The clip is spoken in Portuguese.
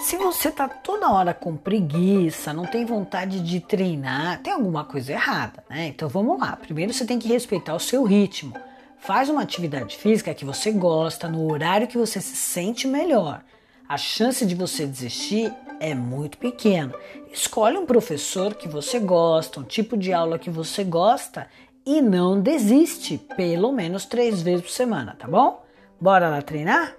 Se você tá toda hora com preguiça, não tem vontade de treinar, tem alguma coisa errada, né? Então vamos lá. Primeiro você tem que respeitar o seu ritmo. Faz uma atividade física que você gosta, no horário que você se sente melhor. A chance de você desistir é muito pequena. Escolhe um professor que você gosta, um tipo de aula que você gosta e não desiste, pelo menos três vezes por semana, tá bom? Bora lá treinar?